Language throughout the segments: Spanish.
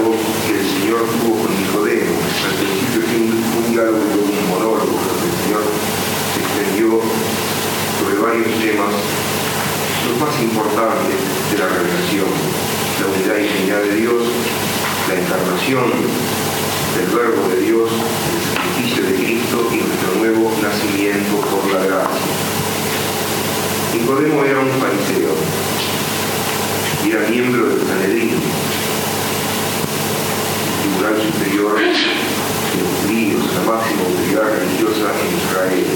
diálogo que el Señor tuvo con Nicodemo. Al principio fue un, un diálogo y un monólogo, donde el Señor se extendió sobre varios temas, los más importantes de la revelación, la unidad y dignidad de Dios, la encarnación del Verbo de Dios, el sacrificio de Cristo y nuestro nuevo nacimiento por la gracia. Nicodemo era un fariseo y era miembro del Sanedrín, Tribunal Superior de los Judíos, la máxima autoridad religiosa en Israel.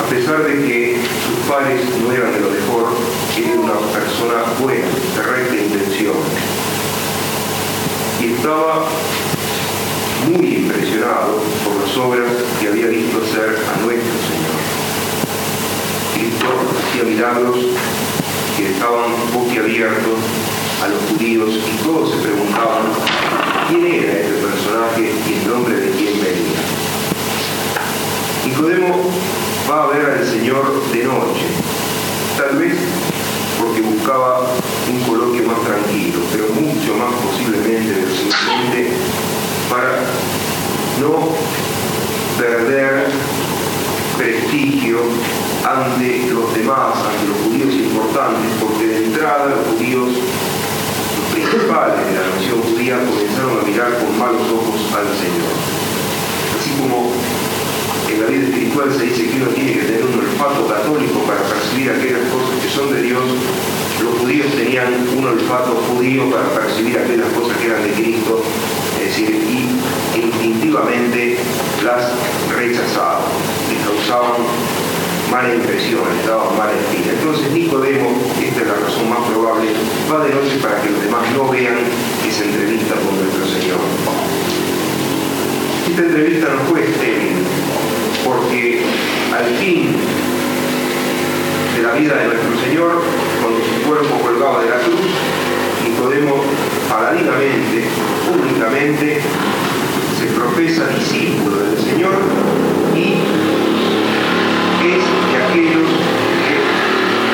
A pesar de que sus padres no eran de lo mejor, era una persona buena, de recta intención. Y estaba muy impresionado por las obras que había visto hacer a nuestro Señor. Cristo que estaban boquiabiertos a los judíos y todos se preguntaban quién era este personaje y en nombre de quién venía. Nicodemo va a ver al Señor de noche, tal vez porque buscaba un coloquio más tranquilo, pero mucho más posiblemente, simplemente para no perder prestigio ante los demás, ante los judíos importantes, porque de entrada los judíos, los principales de la nación judía, comenzaron a mirar con malos ojos al Señor. Así como en la vida espiritual se dice que uno tiene que tener un olfato católico para percibir aquellas cosas que son de Dios, los judíos tenían un olfato judío para percibir aquellas cosas que eran de Cristo, es decir, y instintivamente las rechazaban, les causaban mala impresión, les daban mala espina. Entonces Nicodemo, esta es la razón más probable, va de noche para que los demás no vean esa entrevista con nuestro Señor. Esta entrevista no fue estéril, porque al fin de la vida de nuestro Señor, cuando su cuerpo colgaba de la cruz, Nicodemo paladinamente, públicamente, se profesa discípulo del Señor y es de aquellos que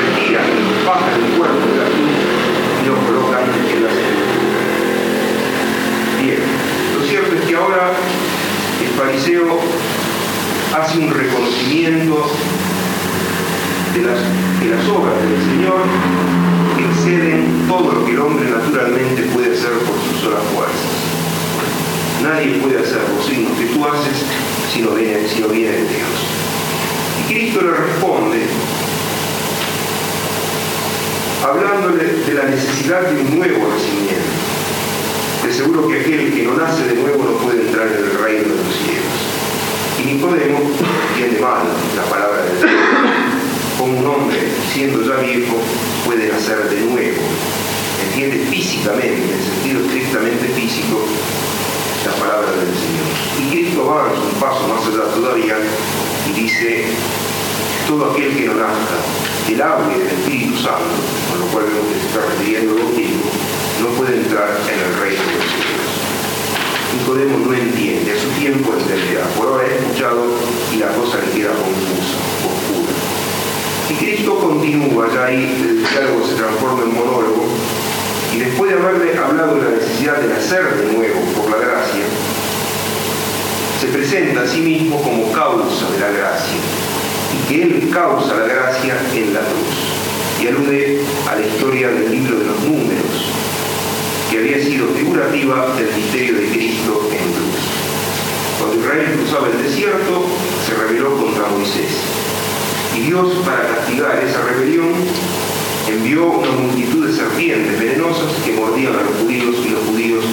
retiran y bajan el cuerpo de la cruz y lo colocan en la sepultura. Bien, lo cierto es que ahora el fariseo hace un reconocimiento de las, de las obras del Señor que exceden todo lo que el hombre naturalmente puede hacer por sus solas fuerzas. Nadie puede hacer los signos que tú haces si no viene de Dios. Cristo le responde hablándole de la necesidad de un nuevo nacimiento. De seguro que aquel que no nace de nuevo no puede entrar en el reino de los cielos. Y Nicodemo entiende mal la palabra de Dios. Como un hombre, siendo ya viejo, puede nacer de nuevo. Entiende físicamente, en sentido estrictamente físico, la palabra del Señor. Y Cristo avanza un paso más allá todavía y dice, todo aquel que no nazca del agua y del Espíritu Santo, con lo cual vemos que se está refiriendo al bautismo, no puede entrar en el reino de los cielos. Nicodemo no entiende, a su tiempo entenderá. Por ahora ha escuchado y la cosa le queda confusa, oscura. Y Cristo continúa, ya ahí el diálogo se transforma en monólogo, y después de haberle hablado de la necesidad de nacer de nuevo por la gracia, se presenta a sí mismo como causa de la gracia, y que Él causa la gracia en la cruz. Y alude a la historia del libro de los números, que había sido figurativa del misterio de Cristo en cruz. Cuando Israel cruzaba el desierto, se rebeló contra Moisés. Y Dios, para castigar esa rebelión, envió una multitud de serpientes venenosas que mordían a los judíos y los judíos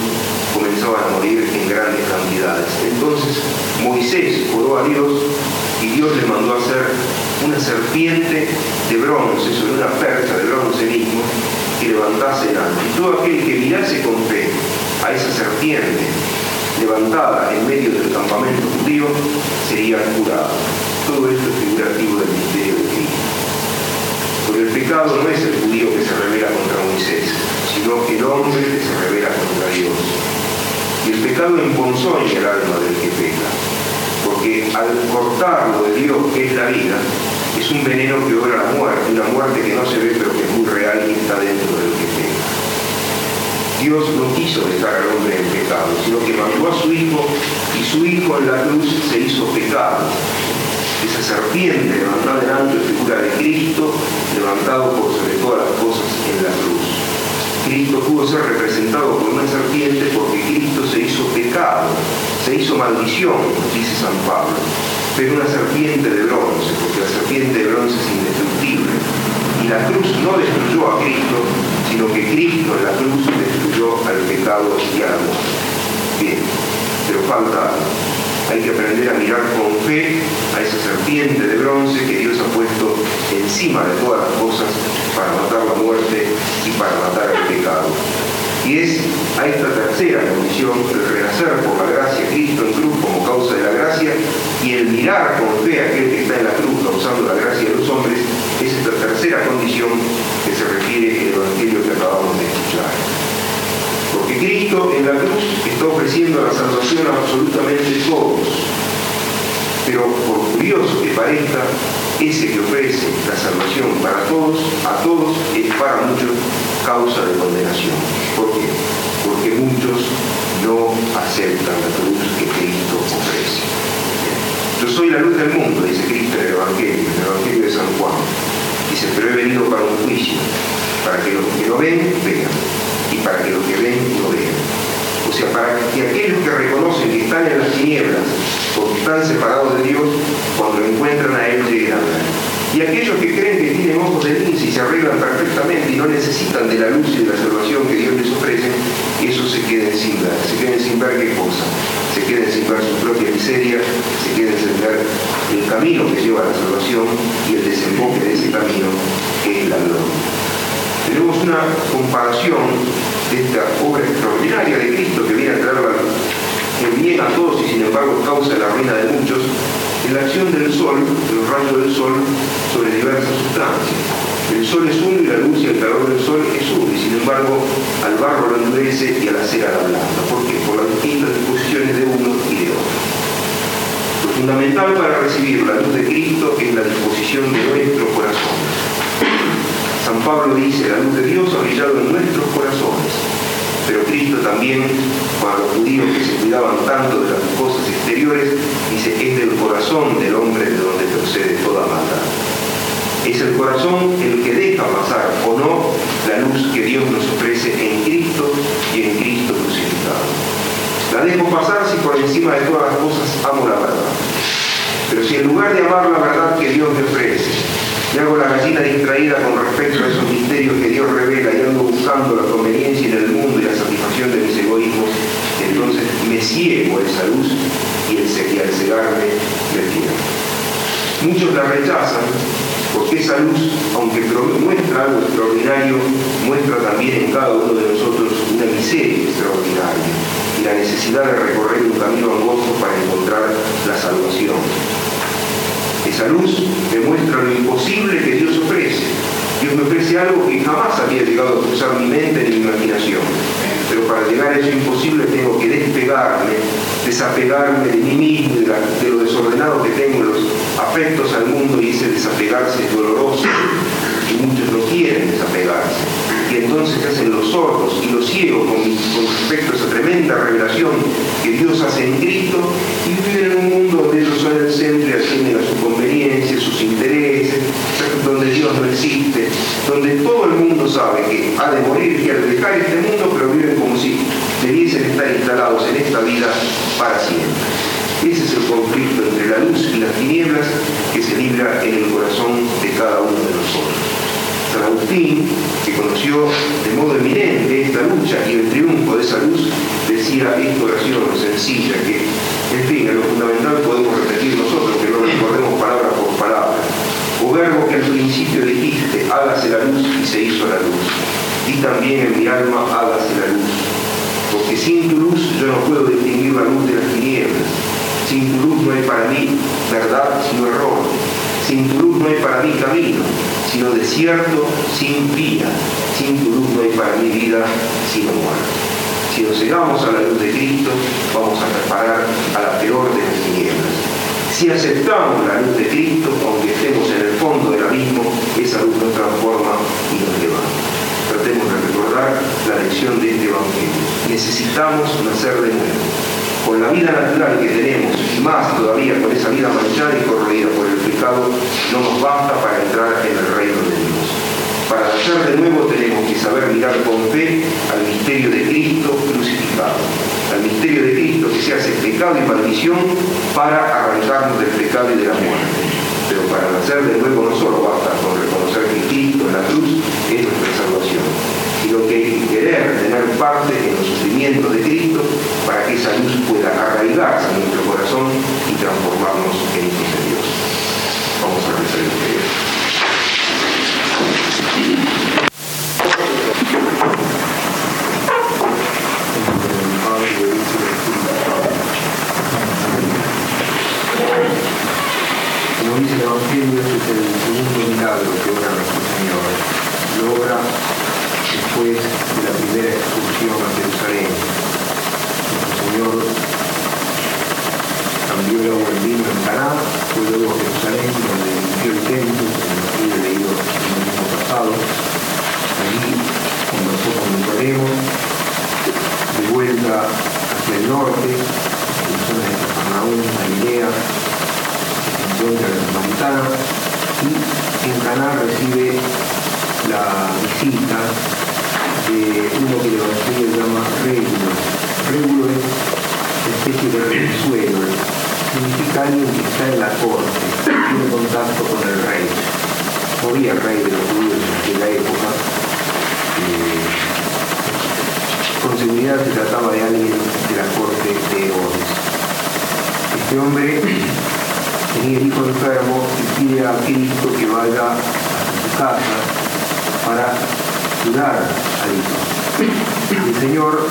comenzaban a morir en grandes cantidades. Entonces Moisés oró a Dios y Dios le mandó hacer una serpiente de bronce sobre una percha de bronce mismo que levantase en alto. Y todo aquel que mirase con fe a esa serpiente levantada en medio del campamento judío sería curado. Todo esto es figurativo del misterio de Cristo. Porque el pecado no es el judío que se revela contra Moisés, sino el hombre que se revela contra Dios. Y el pecado emponzoña el alma del que peca, porque al cortarlo de Dios, que es la vida, es un veneno que obra la muerte, una muerte que no se ve pero que es muy real y está dentro del que peca. Dios no quiso dejar al hombre en pecado, sino que mandó a su Hijo y su Hijo en la cruz se hizo pecado. Esa serpiente levantada en alto figura de Cristo, levantado por sobre todas las cosas en la cruz. Cristo pudo ser representado por una serpiente porque Cristo se hizo pecado, se hizo maldición, dice San Pablo, pero una serpiente de bronce, porque la serpiente de bronce es indestructible. Y la cruz no destruyó a Cristo, sino que Cristo en la cruz destruyó al pecado y a la muerte. Bien, pero falta Hay que aprender a mirar con fe a esa serpiente de bronce que Dios ha puesto encima de todas las cosas para matar la muerte y para matar el pecado. Y es a esta tercera condición, el renacer por la gracia Cristo en cruz como causa de la gracia y el mirar con fe a aquel que está en la cruz causando la gracia de los hombres, es esta tercera condición que se refiere el Evangelio que acabamos de escuchar. Porque Cristo en la cruz está ofreciendo la salvación a absolutamente todos. Pero por curioso que parezca, ese que ofrece la salvación para todos, a todos, es para muchos causa de condenación. ¿Por qué? Porque muchos no aceptan la cruz que Cristo ofrece. Yo soy la luz del mundo, dice Cristo en el Evangelio, en el Evangelio de San Juan. Dice, pero he venido para un juicio, para que los que no ven, vean y para que los que ven no vean. O sea, para que aquellos que reconocen que están en las tinieblas, porque están separados de Dios, cuando encuentran a Él lleguen a ver. Y aquellos que creen que tienen ojos de lince y se arreglan perfectamente y no necesitan de la luz y de la salvación que Dios les ofrece, esos se queden sin ver. Se queden sin ver qué cosa. Se queden sin ver su propia miseria, se queden sin ver el camino que lleva a la salvación y el desemboque de ese camino que es la gloria tenemos una comparación de esta obra extraordinaria de Cristo que viene a traer el bien a todos y sin embargo causa la ruina de muchos, en la acción del sol, de los rayos del sol, sobre diversas sustancias. El sol es uno y la luz y el calor del sol es uno, y sin al barro lo endurece y a la cera la blanda. ¿Por qué? Por las distintas disposiciones de uno y de otro. Lo fundamental para recibir la luz de Cristo es la disposición de nuestro corazón. San Pablo dice, la luz de Dios ha brillado en nuestros corazones. Pero Cristo también, para los judíos que se cuidaban tanto de las cosas exteriores, dice, es del corazón del hombre de donde procede toda maldad. Es el corazón el que deja pasar o no la luz que Dios nos ofrece en Cristo y en Cristo crucificado. La dejo pasar si por encima de todas las cosas amo la verdad. Pero si en lugar de amar la verdad que Dios me ofrece, y hago la gallina distraída con respecto a esos misterios que Dios revela y ando buscando la conveniencia en el mundo y la satisfacción de mis egoísmos, entonces me ciego a esa luz y, el, al cegarme me pierdo. Muchos la rechazan porque esa luz, aunque muestra algo extraordinario, muestra también en cada uno de nosotros una miseria extraordinaria y la necesidad de recorrer un camino angosto para encontrar la salvación. Esa luz demuestra lo imposible que Dios ofrece. Dios me ofrece algo que jamás había llegado a cruzar mi mente ni mi imaginación. Para llegar a eso imposible tengo que despegarme, desapegarme de mí mismo, de, de lo desordenado que tengo, los afectos al mundo y ese desapegarse es doloroso y muchos no quieren desapegarse. Y entonces se hacen los sordos y los ciegos con, respecto a esa tremenda revelación que Dios hace en Cristo y viven en un mundo donde ellos son el centro y atienden a su conveniencia, sus intereses, donde Dios no existe, donde todo el mundo sabe que ha de morir y al dejar este mundo, pero viven como si debiesen estar instalados en esta vida para siempre. Ese es el conflicto entre la luz y las tinieblas que se libra en el corazón de cada uno de nosotros. San Agustín, conoció de modo eminente esta lucha y el triunfo de esa luz, decía esta oración sencilla que, en fin, en lo fundamental podemos repetir nosotros, que no recordemos palabra por palabra. O verbo que al principio dijiste, hágase la luz y se hizo la luz. Y también en mi alma, hágase la luz. Porque sin tu luz yo no puedo distinguir la luz de las tinieblas. Sin tu luz no hay para mí verdad sino error. Sin tu luz no hay para mí camino sino desierto sin vida. Sin tu luz no hay para mi vida sino muerte. Si nos llegamos a la luz de Cristo, vamos a reparar a la peor de las tinieblas. Si aceptamos la luz de Cristo, aunque estemos en el fondo del abismo, esa luz nos transforma y nos levanta. Tratemos de recordar la lección de este Evangelio necesitamos nacer de nuevo. Con la vida natural que tenemos, y más todavía con esa vida manchada y corroída por el pecado, no nos basta para entrar en el reino de Dios. Para nacer de nuevo tenemos que saber mirar con fe al misterio de Cristo crucificado, al misterio de Cristo que se hace pecado y maldición para arrancarnos del pecado y de la muerte. Pero para nacer de nuevo no solo basta con reconocer que Cristo en la cruz es nuestra salvación, sino que que querer tener parte en los sufrimientos de Cristo para que esa luz pueda arraigarse en nuestro corazón y transformarnos en hijos de Dios. Vamos a rezar el Como dice el Evangelio, este es el segundo milagro que obra nuestro Señor. Lo obra después de la primera excursión a Jerusalén. Nuestro Señor cambió el agua en vino en Caná, fue luego a Jerusalén, donde limpió el templo, como he leído el mismo pasado. Allí conversó con Nicodemo, de vuelta hacia el norte, en la zona de Capernaum, Galilea, encuentra en la montana y en Caná recibe la visita de uno que el Evangelio llama régulo. Régulo es especie de resuelo, significa alguien que está en la corte, tiene contacto con el rey. No había rey de los judíos en aquella época. Eh, con seguridad se trataba de alguien de la corte de Herodes. Este hombre tenía el hijo enfermo y pide a Cristo que vaya a su casa para curar El Señor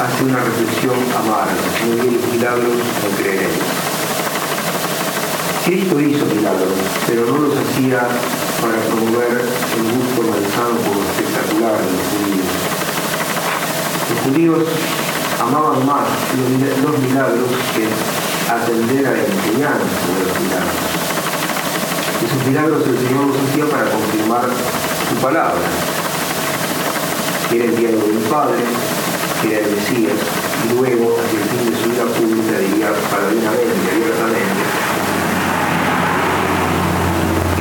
hace una reflexión amarga, no los milagros, no creeréis. Cristo hizo milagros, pero no los hacía para promover el gusto malsano por lo espectacular de los judíos. Los judíos amaban más los milagros que atender a la enseñanza de los milagros. Esos milagros el Señor los hacía para confirmar su palabra, era el diálogo del Padre, que era el Mesías, y luego, hacia el fin de su vida pública, diría paladinamente, abiertamente,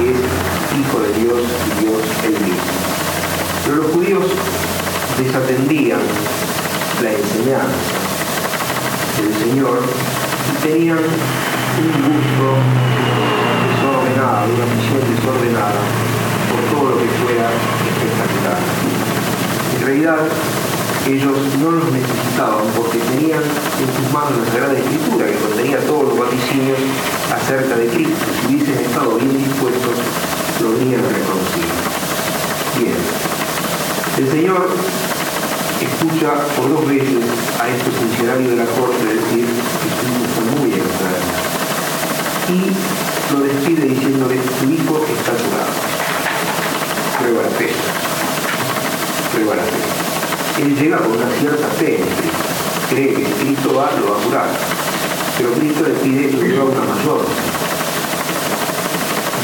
es Hijo de Dios y Dios el mismo. Pero los judíos desatendían la enseñanza del Señor tenían un gusto desordenado, una visión desordenada por todo lo que fuera espectacular. En realidad, ellos no los necesitaban porque tenían en sus manos la Sagrada Escritura que contenía todos los vaticinios acerca de Cristo. Si hubiesen estado bien dispuestos, lo habrían reconocido. Bien. El Señor escucha por dos veces a este funcionario de la corte decir que su hijo está muy enfermo y lo despide diciéndole tu hijo está curado. Prueba la fe. Fe. Él llega con una cierta fe. Cree que Cristo va, lo va a curar. Pero Cristo le pide que lleva una mayor.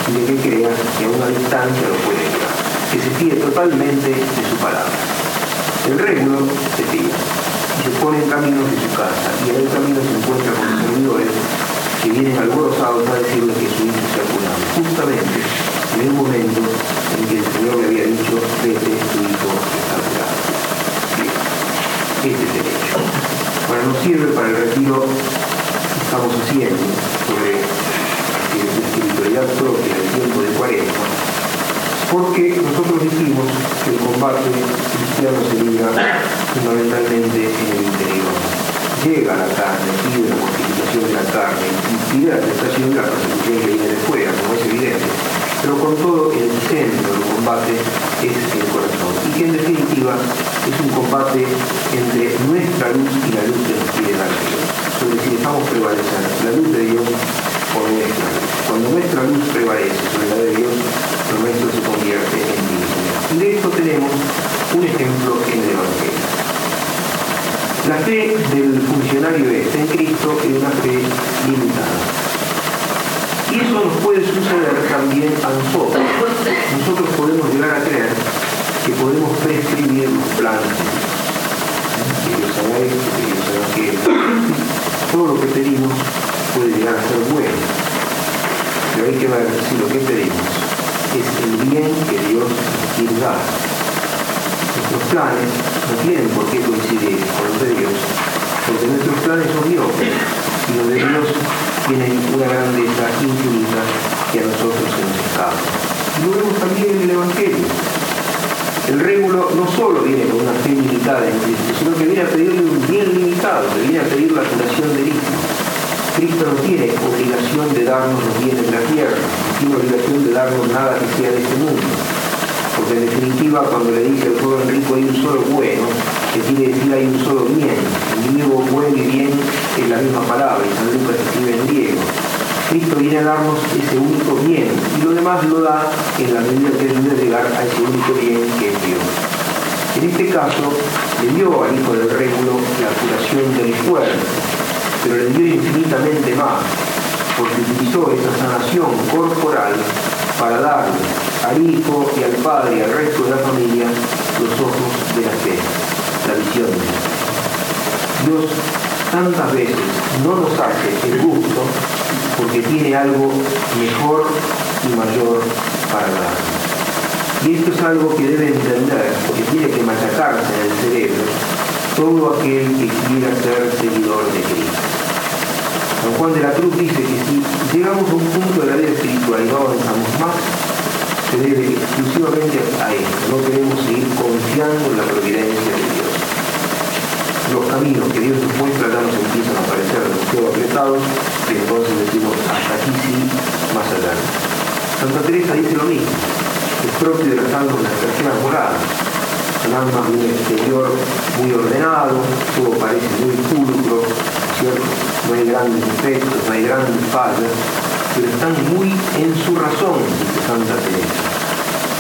Pide que crea que a una distancia lo puede curar. Que se fíe totalmente de su palabra. El régulo se tira y se pone en camino de su casa y en el camino se encuentra con los servidores que vienen alborozados a decirle que su hijo se ha curado. Justamente en el momento en que el Señor le había dicho, vete, tu hijo está este es el hecho. Bueno, nos sirve para el retiro que estamos haciendo sobre la espiritualidad propia del tiempo de cuaresma porque nosotros dijimos que el combate cristiano se libra fundamentalmente en el interior. Llega la carne, pide la mortificación de la carne, y pide la tentación de la persecución que viene de fuera, como es evidente. Pero con todo, el centro del combate es el corazón. Y que en definitiva es un combate entre nuestra luz y la luz que nos quiere dar Dios. Sobre si dejamos prevalecer la luz de Dios por nuestra luz. Cuando nuestra luz prevalece sobre la de Dios, lo nuestro se convierte en divino. Y de esto tenemos un ejemplo en el Evangelio. La fe del funcionario este en Cristo es una fe limitada. Y eso nos puede suceder también a nosotros. Nosotros podemos llegar a creer que podemos prescribir los planes que Haga esto, haga aquello. Todo lo que pedimos puede llegar a ser bueno. Pero hay que ver si lo que pedimos es el bien que Dios quiere dar. Nuestros planes no tienen por qué coincidir con los de Dios, porque nuestros planes son Dios y los de Dios tienen una grandeza infinita que a nosotros se nos escapa. Y lo vemos también en el Evangelio. El régulo no solo viene con una fe limitada en Cristo, sino que viene a pedirle un bien limitado, que viene a pedir la curación del Hijo. Cristo no tiene obligación de darnos los bienes de la tierra, no tiene obligación de darnos nada que sea de este mundo. Porque en definitiva, cuando le dice al joven rico hay un solo bueno, que quiere decir hay un solo bien. El griego bueno y bien es la misma palabra, y San Lucas escribe en griego. Cristo viene a darnos ese único bien y lo demás lo da en la medida que ayude a llegar a ese único bien que es Dios. En este caso, le dio al hijo del régulo la curación del cuerpo, pero le dio infinitamente más, porque utilizó esa sanación corporal para darle al hijo y al padre y al resto de la familia los ojos de la fe, la visión. Dios tantas veces no nos hace el gusto porque tiene algo mejor y mayor para dar. Y esto es algo que debe entender, porque tiene que machacarse en el cerebro todo aquel que quiera ser seguidor de Cristo. San Juan de la Cruz dice que si llegamos a un punto de la vida espiritual y no avanzamos más, se debe exclusivamente a esto. No queremos seguir confiando en la providencia de Dios los caminos que Dios nos muestra ya nos empiezan a parecer demasiado apretados y entonces decimos hasta aquí sí, más allá. Santa Teresa dice lo mismo, es propio de las almas las personas moradas, son almas de un exterior muy ordenado, todo parece muy pulcro, ¿cierto? no hay grandes defectos, no hay grandes fallas, pero están muy en su razón, dice Santa Teresa.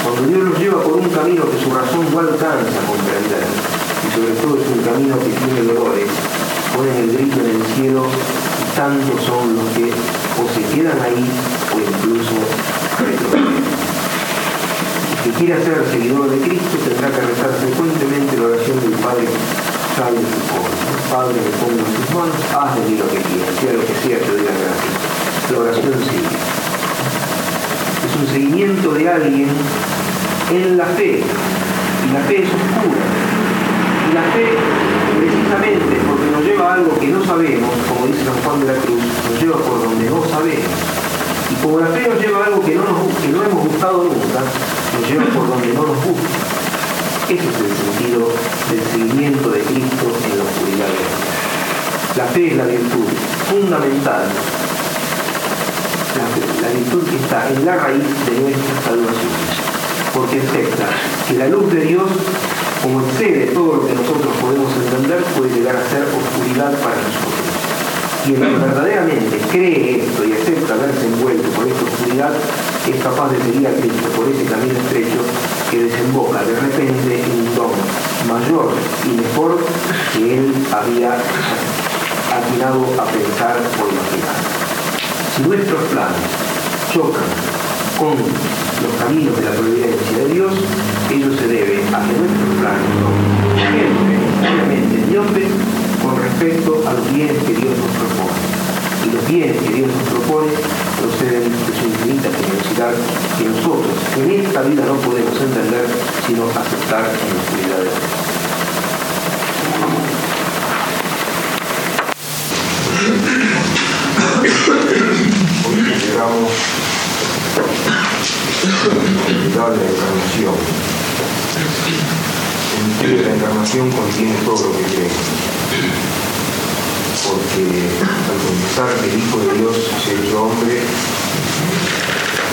Cuando Dios los lleva por un camino que su razón no alcanza a comprender, sobre todo es un camino que tiene dolores, ponen el grito en el cielo y tantos son los que o se quedan ahí o incluso retroceden. Que quiera ser seguidor de Cristo tendrá que rezar frecuentemente la oración del Padre sabe su corazón. Padre, me pongo en tus manos, haz de mí lo que quieras, sea lo que sea, te doy la gracia. La oración sigue. Es un seguimiento de alguien en la fe. Y la fe es oscura, y la fe, precisamente porque nos lleva a algo que no sabemos, como dice San Juan de la Cruz, nos lleva por donde no sabemos. Y como la fe nos lleva a algo que no, que no hemos gustado nunca, nos lleva por donde no nos gusta. Ese es el sentido del seguimiento de Cristo en la oscuridad de La fe es la virtud fundamental, la, la virtud que está en la raíz de nuestra salvación, porque acepta que la luz de Dios como excede todo lo que nosotros podemos entender, puede llegar a ser oscuridad para nosotros. Y el que verdaderamente cree esto y acepta verse envuelto por esta oscuridad, es capaz de seguir a Cristo por ese camino estrecho que desemboca de repente en un don mayor y mejor que él había atinado a pensar o imaginar. Si nuestros planes chocan con los caminos de la providencia de Dios, ello se debe a que Hijo de Dios se hombre,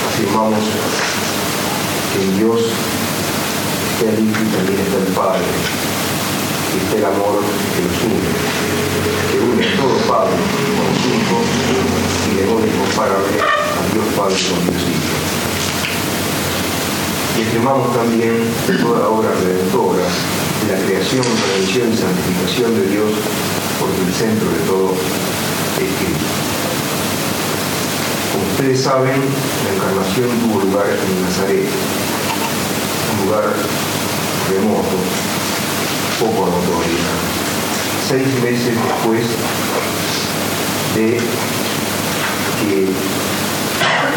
afirmamos que en Dios está el Hijo y también está el Padre, y está el amor que los une, que une a todo Padre con su Hijo y de modo incomparable a Dios Padre con Dios Hijo. Y afirmamos también toda obra redentora de la creación, redención y santificación de Dios, porque el centro de todo es Cristo. Como ustedes saben, la encarnación tuvo lugar en Nazaret, un lugar remoto, poco notorio. seis meses después de que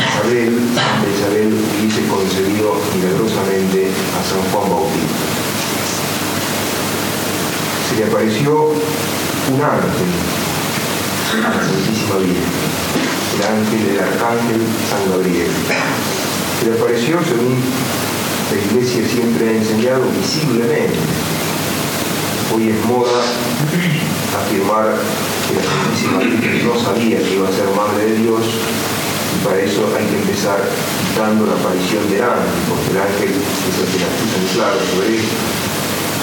Isabel, Santa Isabel hubiese concebido milagrosamente a San Juan Bautista. Se le apareció un ángel a la Santísima Virgen, el ángel del Arcángel San Gabriel. Se le apareció, según la Iglesia siempre ha enseñado, visiblemente. Hoy es moda afirmar que la Santísima Virgen no sabía que iba a ser Madre de Dios y para eso hay que empezar quitando la aparición del ángel, porque el ángel es el que la puso en claro sobre esto.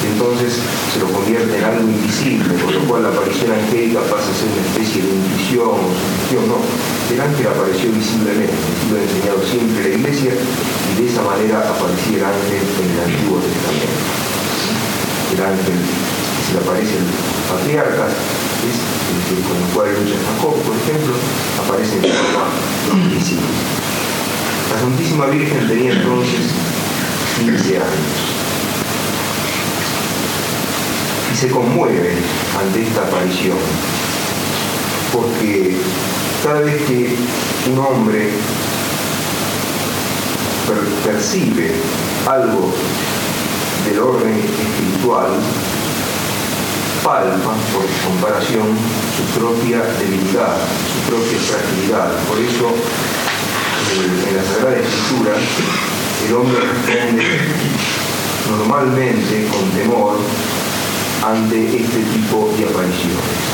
Entonces se lo convierte en algo invisible, por lo cual la aparición angélica pasa a ser una especie de intuición o sugestión. No, el ángel apareció visiblemente, lo ha enseñado siempre la iglesia y de esa manera aparecía el ángel en el Antiguo Testamento. El ángel que se le aparece el patriarca es el con el cual lucha Jacob, por ejemplo, aparece en forma invisible. La Santísima Virgen tenía entonces 15 años y se conmueve ante esta aparición, porque cada vez que un hombre percibe algo del orden espiritual, palpa, por comparación, su propia debilidad, su propia fragilidad. Por eso, eh, en la Sagrada Escritura, el hombre responde normalmente con temor ante este tipo de apariciones.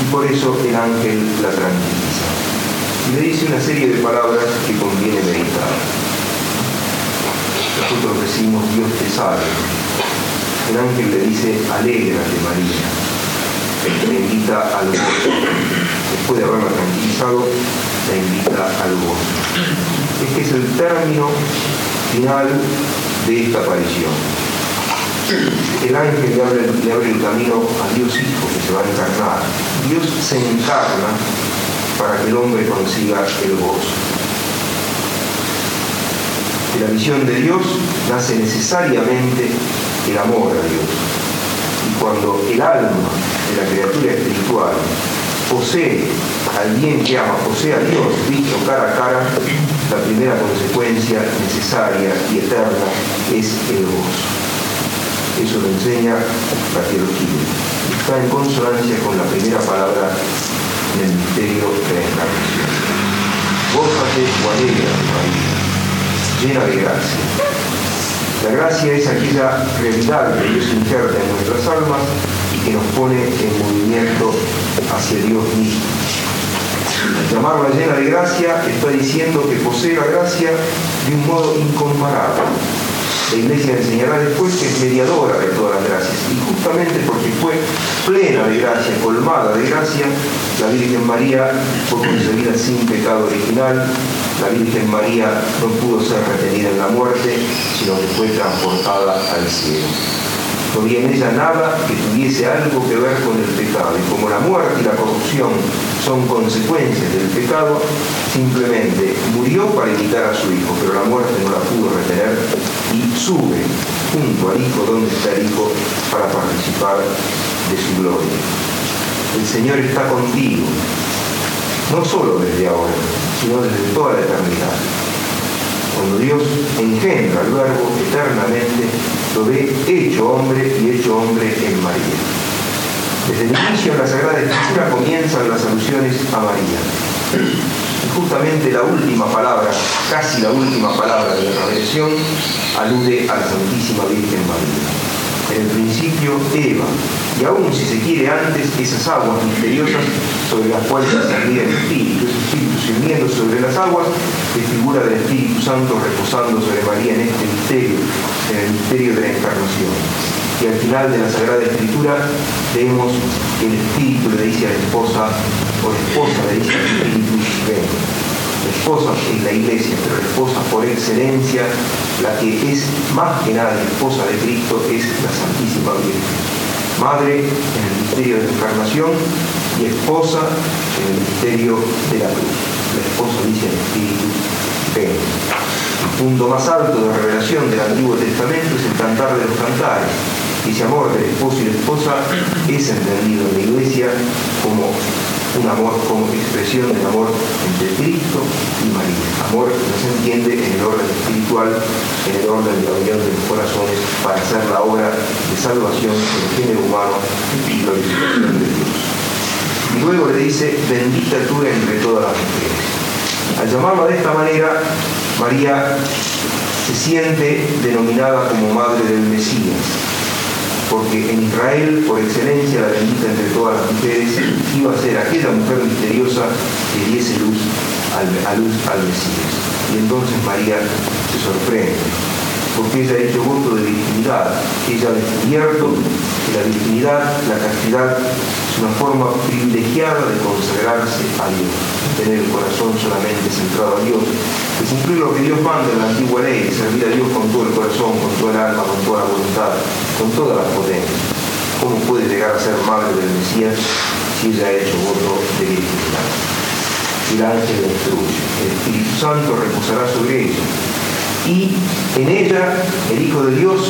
Y por eso el ángel la tranquiliza. Y le dice una serie de palabras que conviene meditar. Nosotros decimos Dios te salve. El ángel le dice, alégrate María. Le invita al gozo. Después de haberla tranquilizado, la invita al gozo. Este es el término final de esta aparición. El ángel le abre, le abre el camino a Dios Hijo que se va a encarnar. Dios se encarna para que el hombre consiga el gozo. La visión de Dios nace necesariamente el amor a Dios. Y cuando el alma de la criatura espiritual posee al bien que ama, posee a Dios visto cara a cara, la primera consecuencia necesaria y eterna es el gozo. Eso lo enseña la teología. Está en consonancia con la primera palabra en el misterio de la encarnación. Gózate o María, llena de gracia la gracia es aquella realidad que Dios injerta en nuestras almas y que nos pone en movimiento hacia Dios mismo. Llamarla llena de gracia está diciendo que posee la gracia de un modo incomparable. La iglesia enseñará después que es mediadora de todas las gracias y justamente porque fue plena de gracia, colmada de gracia, la Virgen María fue concebida sin pecado original, la Virgen María no pudo ser retenida en la muerte, sino que fue transportada al cielo. No había en ella nada que tuviese algo que ver con el pecado. Y como la muerte y la corrupción son consecuencias del pecado, simplemente murió para imitar a su hijo, pero la muerte no la pudo retener y sube junto al hijo donde está el hijo para participar de su gloria. El Señor está contigo, no solo desde ahora, sino desde toda la eternidad. Cuando Dios engendra al Verbo eternamente, lo ve hecho hombre y hecho hombre en María. Desde el inicio de la Sagrada Escritura comienzan las alusiones a María. Y justamente la última palabra, casi la última palabra de la revelación, alude a la Santísima Virgen María en el principio Eva, y aún si se quiere antes esas aguas misteriosas sobre las cuales salía el Espíritu, ese Espíritu se sobre las aguas, que figura del Espíritu Santo reposando sobre María en este misterio, en el misterio de la encarnación. Y al final de la Sagrada Escritura vemos que el Espíritu le dice a la esposa, o la esposa le dice al Espíritu, ven la esposa es la iglesia, pero la esposa por excelencia, la que es más que nada esposa de Cristo, es la Santísima Virgen. Madre en el misterio de la encarnación y esposa en el misterio de la cruz. La esposa dice el Espíritu, ven. El punto más alto de revelación del Antiguo Testamento es el cantar de los cantares. Ese amor del esposo y la esposa es entendido en la iglesia como un amor, como expresión del amor entre Cristo y María. Amor no se entiende en el orden espiritual, en el orden de la unión de los corazones para hacer la obra de salvación del género humano y glorificación de Dios. Y luego le dice, bendita tú entre todas las mujeres. Al llamarla de esta manera, María se siente denominada como madre del Mesías, porque en Israel, por excelencia, la bendita entre todas las mujeres iba a ser aquella mujer misteriosa que diese luz al, a luz al Mesías. Y entonces María se sorprende, porque ella ha hecho voto de virginidad, ella ha descubierto que la virginidad, la castidad, es una forma privilegiada de consagrarse a Dios, tener el corazón solamente centrado a Dios, de cumplir lo que Dios manda en la antigua ley, servir a Dios con todo el corazón, con toda el alma, con toda la voluntad, con toda la potencia. ¿Cómo puede llegar a ser madre del Mesías si ella ha hecho voto de virginidad? El ángel la instruye, el Espíritu Santo reposará sobre ella. Y en ella el Hijo de Dios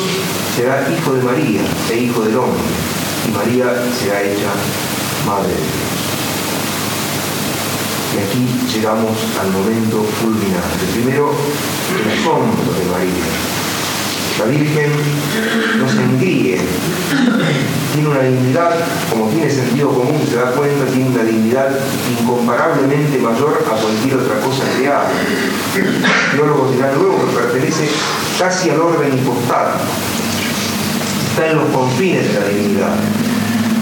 será hijo de María e hijo del hombre, y María será hecha madre de Dios. Y aquí llegamos al momento fulminante. Primero, el asombro de María. La Virgen no se engríe, tiene una dignidad, como tiene sentido común, se da cuenta, tiene una dignidad incomparablemente mayor a cualquier otra cosa creada. Teólogos dirán luego que pertenece casi al orden impostal, está en los confines de la divinidad.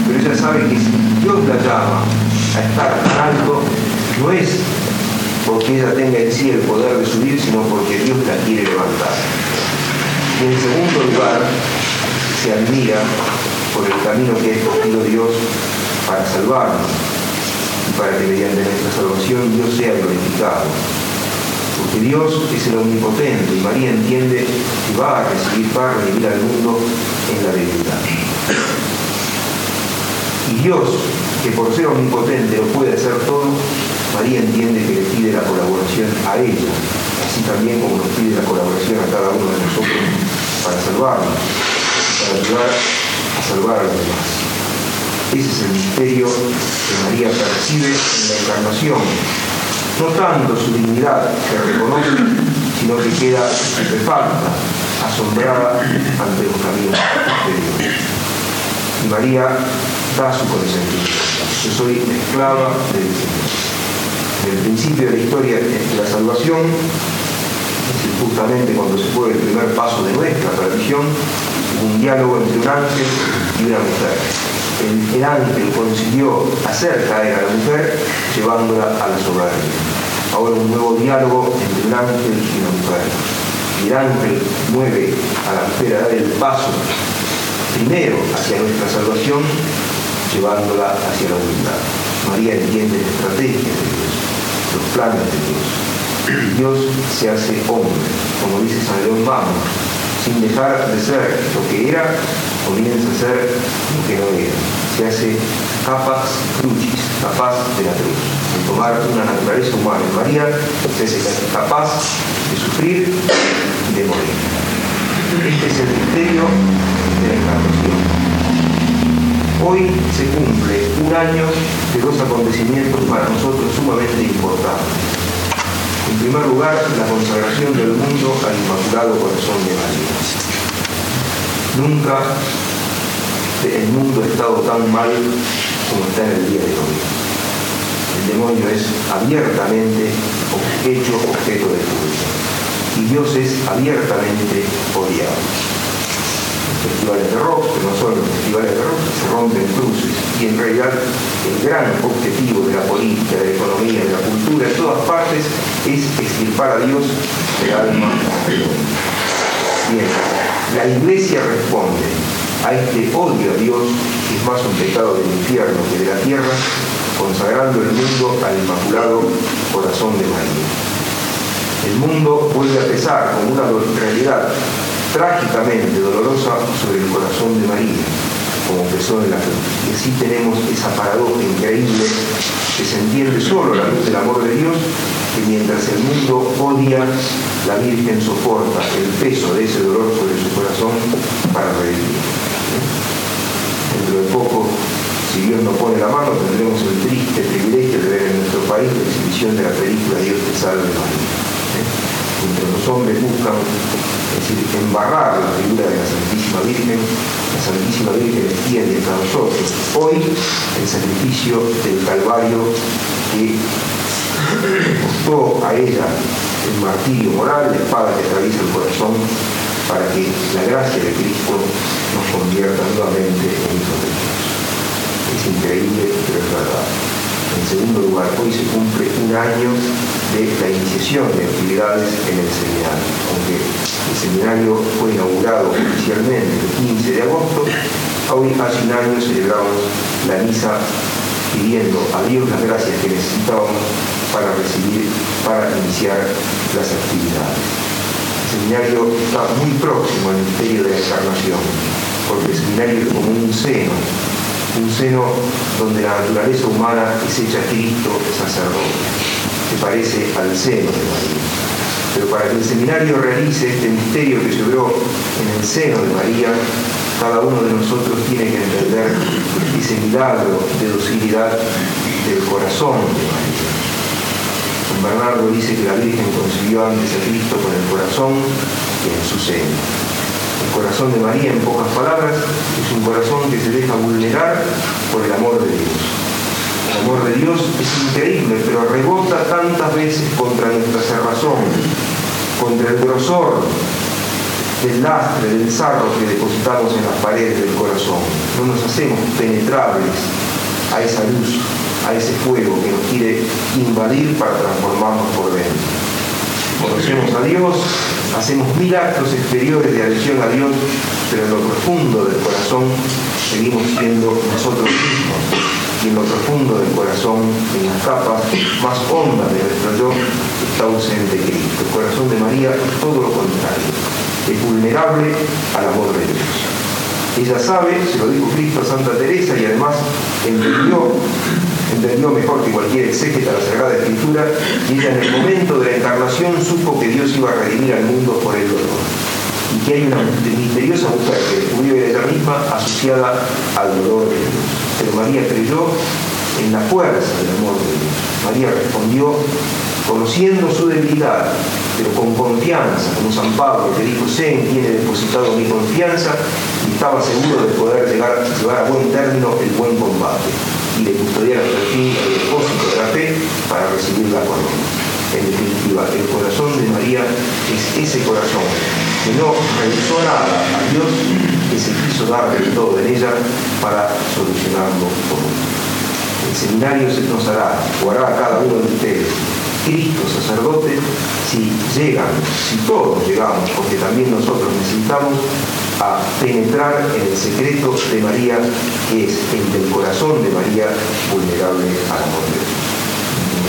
Pero ella sabe que si Dios la llama a estar tan alto, no es porque ella tenga en sí el poder de subir, sino porque Dios la quiere levantar. En segundo lugar, se admira por el camino que ha escogido Dios para salvarnos y para que mediante nuestra salvación Dios sea glorificado. Porque Dios es el omnipotente y María entiende que va a recibir para vivir al mundo en la debilidad. Y Dios, que por ser omnipotente lo puede hacer todo, María entiende que le pide la colaboración a ella, así también como nos pide la colaboración a cada uno de nosotros para salvarnos, para ayudar a salvar a los demás. Ese es el misterio que María percibe en la encarnación. No tanto su dignidad que reconoce, sino que queda estupefacta, asombrada ante los caminos de Dios. Y María da su consentimiento. Yo soy esclava del Señor el principio de la historia de la salvación, justamente cuando se fue el primer paso de nuestra tradición, un diálogo entre un ángel y una mujer. El, ángel consiguió hacer caer a la mujer llevándola a la soberanía. Ahora un nuevo diálogo entre un ángel y una mujer. El ángel mueve a la mujer a dar el paso primero hacia nuestra salvación, llevándola hacia la humildad. María entiende la estrategia de Dios los planes de Dios. Dios se hace hombre, como dice San León Vamos, sin dejar de ser lo que era, comienza a ser lo que no era. Se hace capaz crucis, capaz de la cruz, de tomar una naturaleza humana. En María se hace capaz de sufrir y de morir. Este es el misterio de la encarnación. Hoy se cumple un año de dos acontecimientos para nosotros sumamente importantes. En primer lugar, la consagración del mundo al Inmaculado Corazón de María. Nunca el mundo ha estado tan mal como está en el día de hoy. El demonio es abiertamente hecho objeto de culto y Dios es abiertamente odiado festivales de rock, que no son los festivales de rock, se rompen cruces. Y en realidad el gran objetivo de la política, de la economía, de la cultura, en todas partes, es extirpar a Dios del alma Bien, la iglesia responde a este odio a Dios, que es más un pecado del infierno que de la tierra, consagrando el mundo al Inmaculado Corazón de María. El mundo vuelve a pesar como una realidad trágicamente dolorosa sobre el corazón de María, como empezó en la cruz. Y así tenemos esa paradoja increíble que se entiende solo la luz del amor de Dios, que mientras el mundo odia, la Virgen soporta el peso de ese dolor sobre su corazón para revivir. Dentro de poco, si Dios nos pone la mano, tendremos el triste privilegio de ver en nuestro país la exhibición de la película Dios te salve María. Entre los hombres buscan es decir, embarrar la figura de la Santísima Virgen, la Santísima Virgen extiende a nosotros. Hoy el sacrificio del Calvario que costó a ella el martirio moral, la espada que atraviesa el corazón, para que la gracia de Cristo nos convierta nuevamente en hijos de Dios. Es increíble, pero es verdad. En segundo lugar, hoy se cumple un año de la iniciación de actividades en el seminario. Aunque el seminario fue inaugurado oficialmente el 15 de agosto, hoy hace un año celebramos la misa pidiendo a Dios las gracias que necesitábamos para recibir, para iniciar las actividades. El seminario está muy próximo al misterio de la encarnación, porque el seminario es como un seno un seno donde la naturaleza humana es hecha Cristo sacerdote, que parece al seno de María. Pero para que el seminario realice este misterio que se obró en el seno de María, cada uno de nosotros tiene que entender ese milagro de docilidad del corazón de María. San Bernardo dice que la Virgen concibió antes a Cristo con el corazón que en su seno. El corazón de María, en pocas palabras, es un corazón que se deja vulnerar por el amor de Dios. El amor de Dios es increíble, pero rebota tantas veces contra nuestra cerrazón, contra el grosor del lastre, del sarro que depositamos en las paredes del corazón. No nos hacemos penetrables a esa luz, a ese fuego que nos quiere invadir para transformarnos por dentro conocemos a Dios, hacemos mil actos exteriores de adhesión a Dios, pero en lo profundo del corazón seguimos siendo nosotros mismos. Y en lo profundo del corazón, en las capas más hondas de nuestro yo, está ausente Cristo. El corazón de María es todo lo contrario. Es vulnerable al amor de Dios. Ella sabe, se lo dijo Cristo a Santa Teresa y además entendió entendió mejor que cualquier exégeta la Sagrada Escritura y ella en el momento de la encarnación supo que Dios iba a redimir al mundo por el dolor y que hay una misteriosa mujer que descubrió ella misma asociada al dolor de Dios. Pero María creyó en la fuerza del amor de Dios. María respondió conociendo su debilidad, pero con confianza, como San Pablo que dijo, sé en quién he depositado mi confianza y estaba seguro de poder llegar, llevar a buen término el buen combate y de custodiar hasta el fin el depósito de la fe para recibir la corona. En definitiva, el corazón de María es ese corazón que no realizó nada a Dios, que se quiso dar del todo en ella para solucionarlo todo. El seminario se nos hará, o hará cada uno de ustedes, Cristo sacerdote, si llegan, si todos llegamos, porque también nosotros necesitamos a penetrar en el secreto de María, que es el del corazón de María vulnerable al amor de.